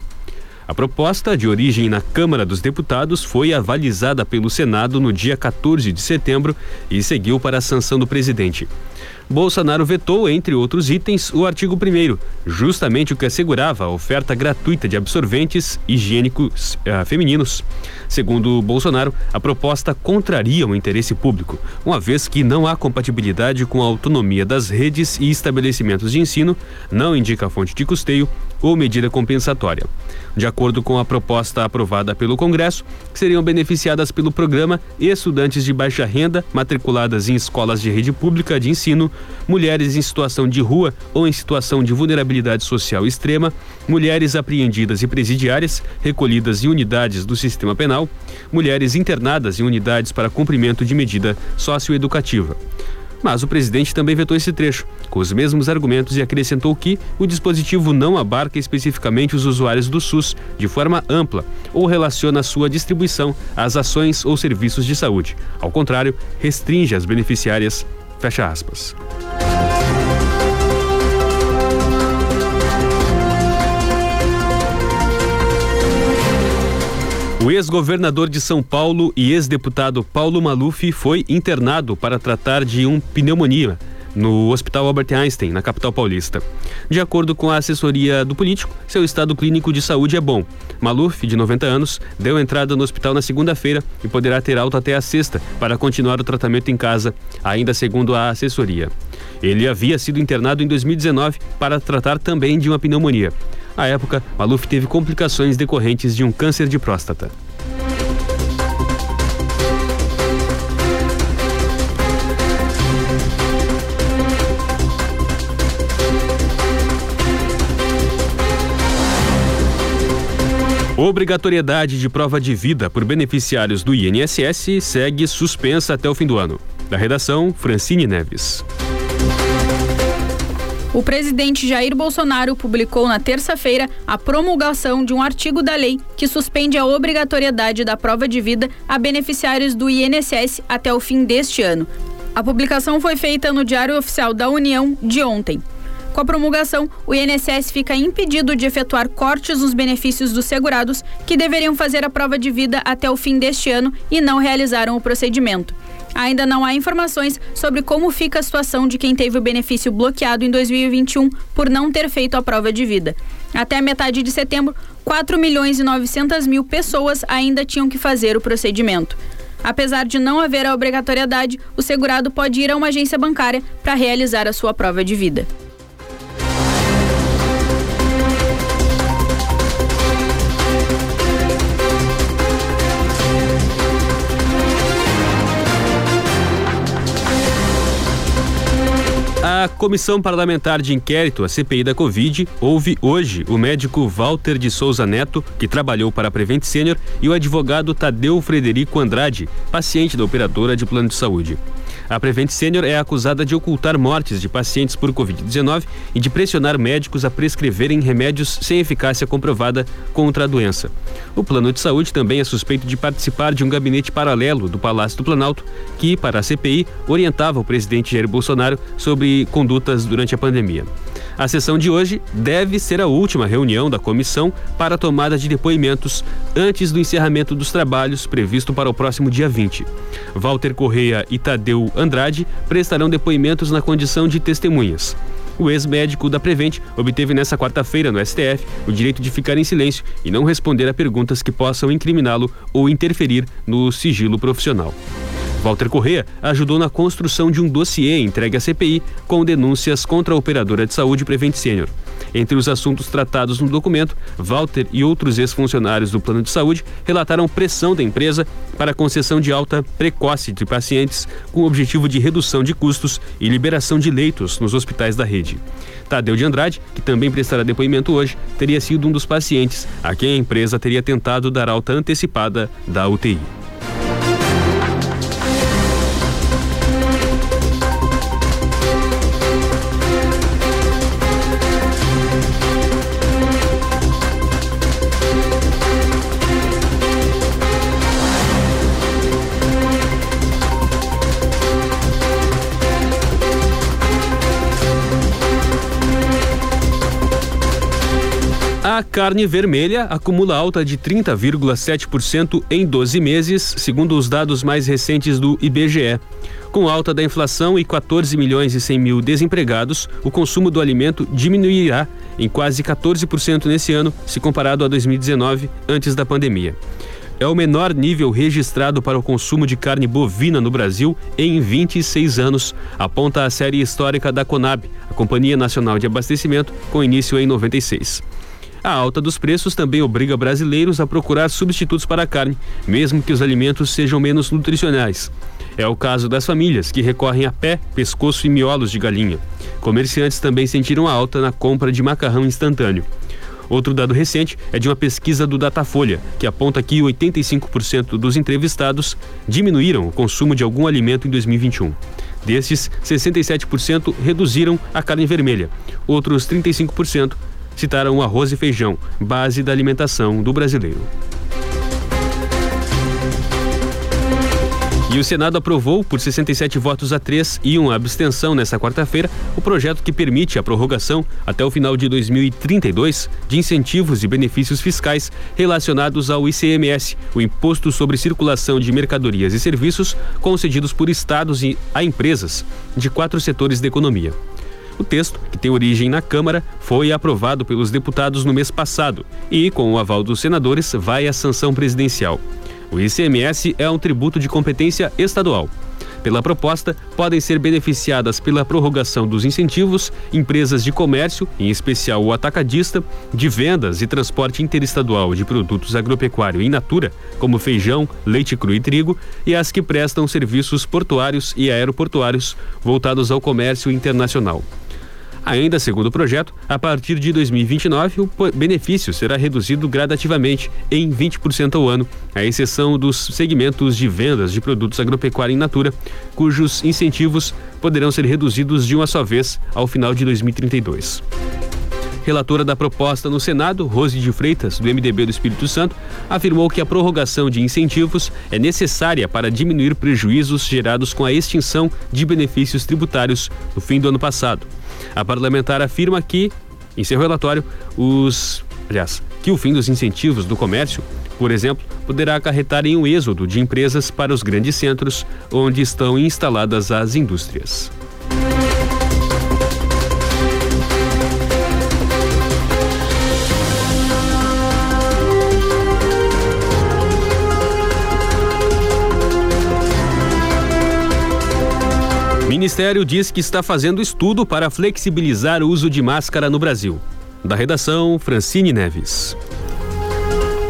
[SPEAKER 2] A proposta, de origem na Câmara dos Deputados, foi avalizada pelo Senado no dia 14 de setembro e seguiu para a sanção do presidente. Bolsonaro vetou, entre outros itens, o artigo 1, justamente o que assegurava a oferta gratuita de absorventes higiênicos uh, femininos. Segundo Bolsonaro, a proposta contraria o interesse público, uma vez que não há compatibilidade com a autonomia das redes e estabelecimentos de ensino, não indica fonte de custeio ou medida compensatória. De acordo com a proposta aprovada pelo Congresso, seriam beneficiadas pelo programa estudantes de baixa renda matriculadas em escolas de rede pública de ensino, mulheres em situação de rua ou em situação de vulnerabilidade social extrema, mulheres apreendidas e presidiárias recolhidas em unidades do sistema penal, mulheres internadas em unidades para cumprimento de medida socioeducativa. Mas o presidente também vetou esse trecho, com os mesmos argumentos, e acrescentou que o dispositivo não abarca especificamente os usuários do SUS de forma ampla ou relaciona sua distribuição às ações ou serviços de saúde. Ao contrário, restringe as beneficiárias. Fecha aspas. O ex-governador de São Paulo e ex-deputado Paulo Maluf foi internado para tratar de um pneumonia no Hospital Albert Einstein, na capital paulista. De acordo com a assessoria do político, seu estado clínico de saúde é bom. Maluf, de 90 anos, deu entrada no hospital na segunda-feira e poderá ter alta até a sexta para continuar o tratamento em casa, ainda segundo a assessoria. Ele havia sido internado em 2019 para tratar também de uma pneumonia. À época, Maluf teve complicações decorrentes de um câncer de próstata. Obrigatoriedade de prova de vida por beneficiários do INSS segue suspensa até o fim do ano. Da redação, Francine Neves.
[SPEAKER 10] O presidente Jair Bolsonaro publicou na terça-feira a promulgação de um artigo da lei que suspende a obrigatoriedade da prova de vida a beneficiários do INSS até o fim deste ano. A publicação foi feita no Diário Oficial da União de ontem. Com a promulgação, o INSS fica impedido de efetuar cortes nos benefícios dos segurados que deveriam fazer a prova de vida até o fim deste ano e não realizaram o procedimento. Ainda não há informações sobre como fica a situação de quem teve o benefício bloqueado em 2021 por não ter feito a prova de vida. Até a metade de setembro, 4 milhões e 900 mil pessoas ainda tinham que fazer o procedimento. Apesar de não haver a obrigatoriedade, o segurado pode ir a uma agência bancária para realizar a sua prova de vida.
[SPEAKER 2] Na comissão parlamentar de inquérito, a CPI da Covid, houve hoje o médico Walter de Souza Neto, que trabalhou para a Prevent Senior, e o advogado Tadeu Frederico Andrade, paciente da operadora de plano de saúde. A Prevent Senior é acusada de ocultar mortes de pacientes por Covid-19 e de pressionar médicos a prescreverem remédios sem eficácia comprovada contra a doença. O plano de saúde também é suspeito de participar de um gabinete paralelo do Palácio do Planalto, que, para a CPI, orientava o presidente Jair Bolsonaro sobre condutas durante a pandemia. A sessão de hoje deve ser a última reunião da comissão para a tomada de depoimentos antes do encerramento dos trabalhos previsto para o próximo dia 20. Walter Correia e Tadeu Andrade prestarão depoimentos na condição de testemunhas. O ex-médico da Prevent obteve nesta quarta-feira no STF o direito de ficar em silêncio e não responder a perguntas que possam incriminá-lo ou interferir no sigilo profissional. Walter Correa ajudou na construção de um dossiê entregue à CPI com denúncias contra a operadora de saúde Prevent Senior. Entre os assuntos tratados no documento, Walter e outros ex-funcionários do plano de saúde relataram pressão da empresa para a concessão de alta precoce de pacientes com o objetivo de redução de custos e liberação de leitos nos hospitais da rede. Tadeu de Andrade, que também prestará depoimento hoje, teria sido um dos pacientes a quem a empresa teria tentado dar alta antecipada da UTI. Carne vermelha acumula alta de 30,7% em 12 meses, segundo os dados mais recentes do IBGE. Com alta da inflação e 14 milhões e 100 mil desempregados, o consumo do alimento diminuirá em quase 14% nesse ano, se comparado a 2019, antes da pandemia. É o menor nível registrado para o consumo de carne bovina no Brasil em 26 anos, aponta a série histórica da Conab, a Companhia Nacional de Abastecimento, com início em 96. A alta dos preços também obriga brasileiros a procurar substitutos para a carne, mesmo que os alimentos sejam menos nutricionais. É o caso das famílias, que recorrem a pé, pescoço e miolos de galinha. Comerciantes também sentiram a alta na compra de macarrão instantâneo. Outro dado recente é de uma pesquisa do Datafolha, que aponta que 85% dos entrevistados diminuíram o consumo de algum alimento em 2021. Destes, 67% reduziram a carne vermelha. Outros 35% citaram o arroz e feijão, base da alimentação do brasileiro. E o Senado aprovou, por 67 votos a 3 e uma abstenção nesta quarta-feira, o projeto que permite a prorrogação até o final de 2032 de incentivos e benefícios fiscais relacionados ao ICMS, o Imposto sobre Circulação de Mercadorias e Serviços, concedidos por estados e a empresas de quatro setores da economia. O texto, que tem origem na Câmara, foi aprovado pelos deputados no mês passado e, com o aval dos senadores, vai à sanção presidencial. O ICMS é um tributo de competência estadual. Pela proposta, podem ser beneficiadas pela prorrogação dos incentivos empresas de comércio, em especial o atacadista, de vendas e transporte interestadual de produtos agropecuário in natura, como feijão, leite cru e trigo, e as que prestam serviços portuários e aeroportuários voltados ao comércio internacional. Ainda segundo o projeto, a partir de 2029, o benefício será reduzido gradativamente em 20% ao ano, à exceção dos segmentos de vendas de produtos agropecuários em natura, cujos incentivos poderão ser reduzidos de uma só vez ao final de 2032. Relatora da proposta no Senado, Rose de Freitas, do MDB do Espírito Santo, afirmou que a prorrogação de incentivos é necessária para diminuir prejuízos gerados com a extinção de benefícios tributários no fim do ano passado. A parlamentar afirma que, em seu relatório, os. Aliás, que o fim dos incentivos do comércio, por exemplo, poderá acarretar em um êxodo de empresas para os grandes centros onde estão instaladas as indústrias. Ministério diz que está fazendo estudo para flexibilizar o uso de máscara no Brasil. Da redação, Francine Neves.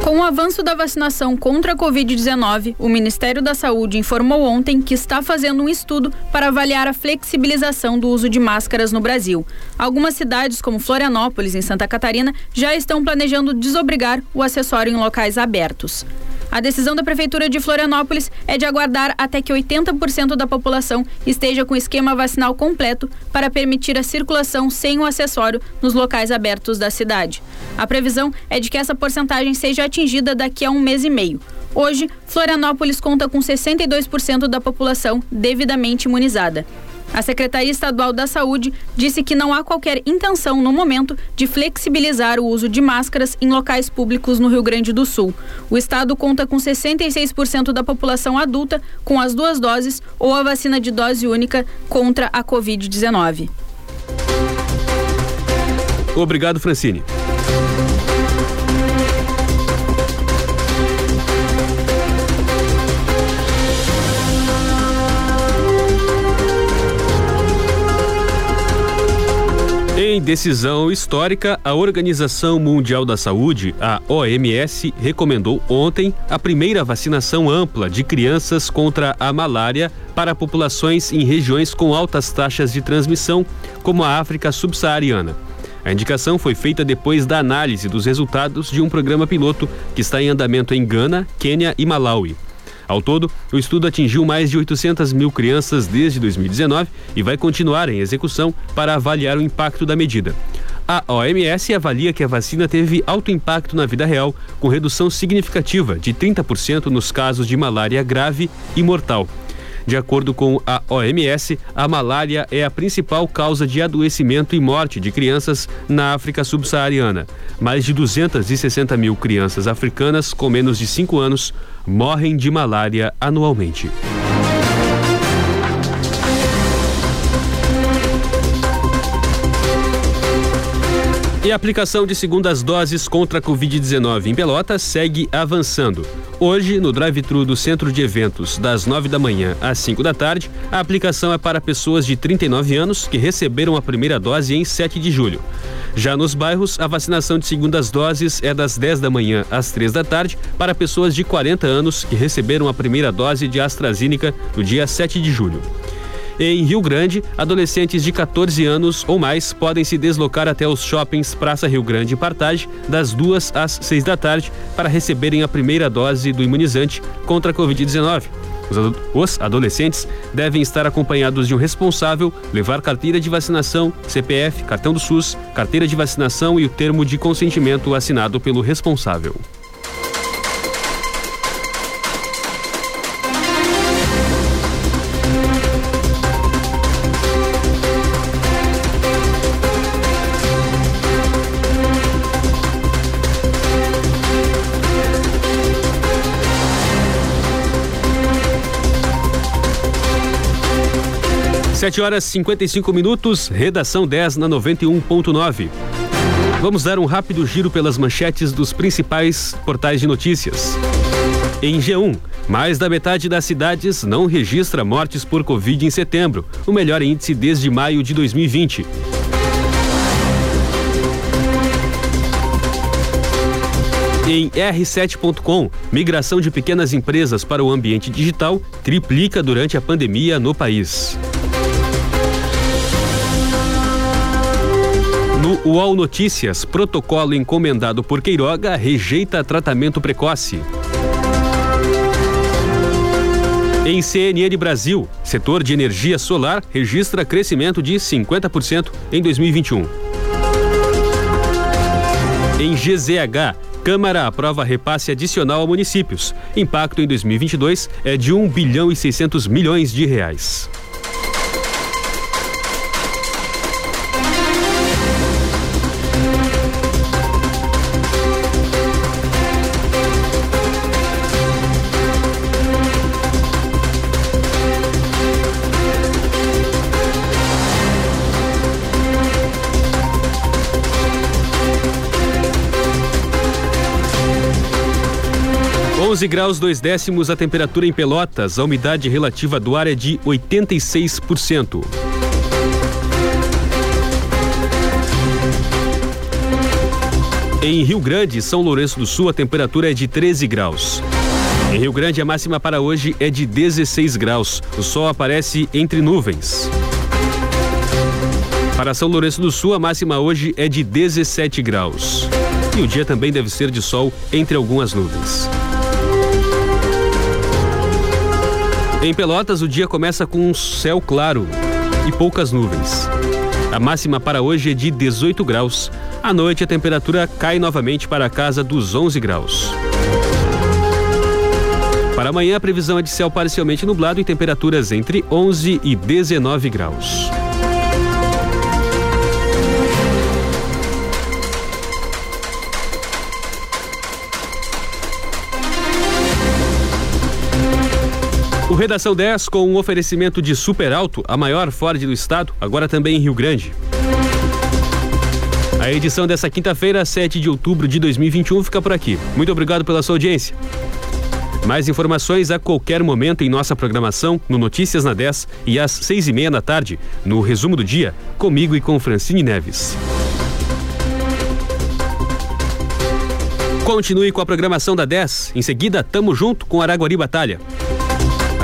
[SPEAKER 10] Com o avanço da vacinação contra a Covid-19, o Ministério da Saúde informou ontem que está fazendo um estudo para avaliar a flexibilização do uso de máscaras no Brasil. Algumas cidades, como Florianópolis, em Santa Catarina, já estão planejando desobrigar o acessório em locais abertos. A decisão da Prefeitura de Florianópolis é de aguardar até que 80% da população esteja com esquema vacinal completo para permitir a circulação sem o acessório nos locais abertos da cidade. A previsão é de que essa porcentagem seja atingida daqui a um mês e meio. Hoje, Florianópolis conta com 62% da população devidamente imunizada. A Secretaria Estadual da Saúde disse que não há qualquer intenção no momento de flexibilizar o uso de máscaras em locais públicos no Rio Grande do Sul. O estado conta com 66% da população adulta com as duas doses ou a vacina de dose única contra a Covid-19.
[SPEAKER 2] Obrigado, Francine. Em decisão histórica, a Organização Mundial da Saúde, a OMS, recomendou ontem a primeira vacinação ampla de crianças contra a malária para populações em regiões com altas taxas de transmissão, como a África subsaariana. A indicação foi feita depois da análise dos resultados de um programa piloto que está em andamento em Gana, Quênia e Malawi. Ao todo, o estudo atingiu mais de 800 mil crianças desde 2019 e vai continuar em execução para avaliar o impacto da medida. A OMS avalia que a vacina teve alto impacto na vida real, com redução significativa de 30% nos casos de malária grave e mortal. De acordo com a OMS, a malária é a principal causa de adoecimento e morte de crianças na África subsaariana. Mais de 260 mil crianças africanas com menos de 5 anos morrem de malária anualmente. E a aplicação de segundas doses contra a Covid-19 em Pelotas segue avançando. Hoje, no drive-thru do Centro de Eventos, das 9 da manhã às 5 da tarde, a aplicação é para pessoas de 39 anos que receberam a primeira dose em 7 de julho. Já nos bairros, a vacinação de segundas doses é das 10 da manhã às 3 da tarde para pessoas de 40 anos que receberam a primeira dose de AstraZeneca no dia 7 de julho. Em Rio Grande, adolescentes de 14 anos ou mais podem se deslocar até os shoppings Praça Rio Grande e Partage das 2 às 6 da tarde para receberem a primeira dose do imunizante contra a Covid-19. Os adolescentes devem estar acompanhados de um responsável, levar carteira de vacinação, CPF, cartão do SUS, carteira de vacinação e o termo de consentimento assinado pelo responsável. Sete horas 55 minutos, redação 10 na 91.9. Vamos dar um rápido giro pelas manchetes dos principais portais de notícias. Em G1, mais da metade das cidades não registra mortes por Covid em setembro, o melhor índice desde maio de 2020. Em R7.com, migração de pequenas empresas para o ambiente digital triplica durante a pandemia no país. No UOL Notícias, protocolo encomendado por Queiroga rejeita tratamento precoce. Em CNN Brasil, setor de energia solar registra crescimento de 50% em 2021. Em GZH, Câmara aprova repasse adicional a municípios. Impacto em 2022 é de 1 bilhão e 600 milhões de reais. Onze graus dois décimos a temperatura em Pelotas, a umidade relativa do ar é de 86%. Em Rio Grande, São Lourenço do Sul, a temperatura é de 13 graus. Em Rio Grande, a máxima para hoje é de 16 graus. O sol aparece entre nuvens. Para São Lourenço do Sul, a máxima hoje é de 17 graus. E o dia também deve ser de sol entre algumas nuvens. Em Pelotas, o dia começa com um céu claro e poucas nuvens. A máxima para hoje é de 18 graus. À noite, a temperatura cai novamente para a casa dos 11 graus. Para amanhã, a previsão é de céu parcialmente nublado e temperaturas entre 11 e 19 graus. Redação 10 com um oferecimento de Super Alto, a maior Ford do estado, agora também em Rio Grande. A edição dessa quinta-feira, 7 de outubro de 2021, fica por aqui. Muito obrigado pela sua audiência. Mais informações a qualquer momento em nossa programação no Notícias na 10 e às seis e meia da tarde, no Resumo do Dia, comigo e com Francine Neves. Continue com a programação da 10. Em seguida, tamo junto com Araguari Batalha.